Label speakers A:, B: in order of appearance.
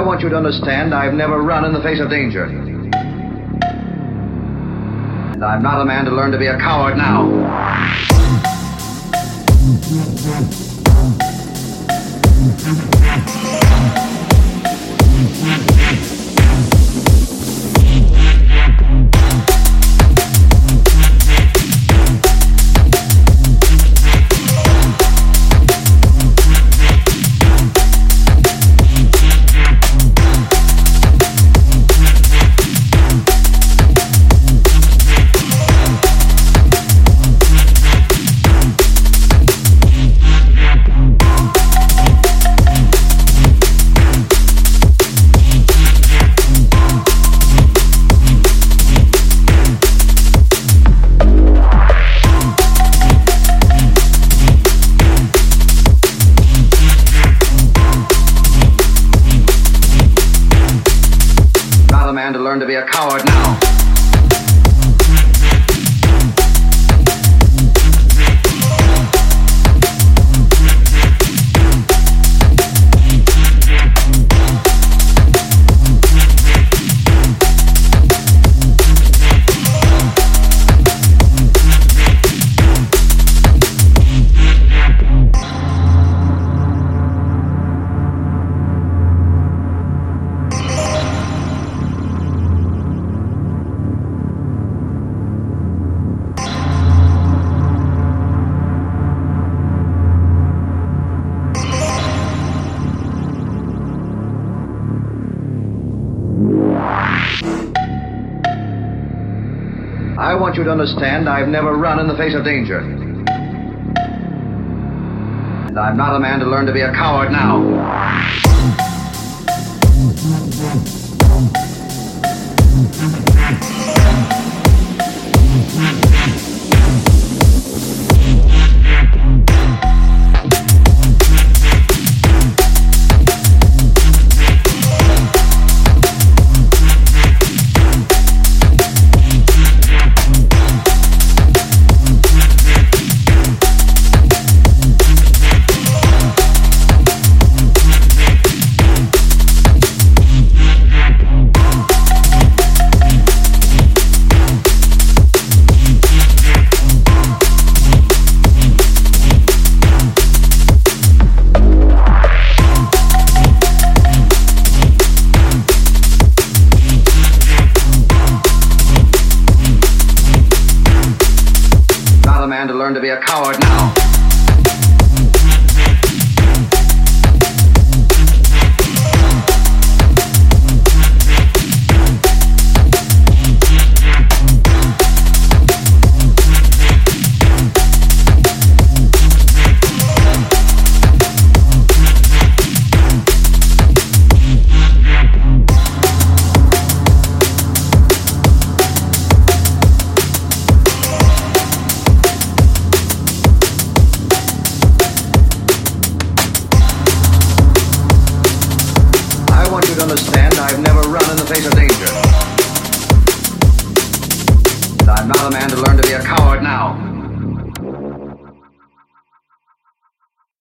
A: want you to understand I've never run in the face of danger. And I'm not a man to learn to be a coward now. Man to learn to be a coward now. I want you to understand I've never run in the face of danger. And I'm not a man to learn to be a coward now. Learn to be a coward now. Understand I've never run in the face of danger. And I'm not a man to learn to be a coward now.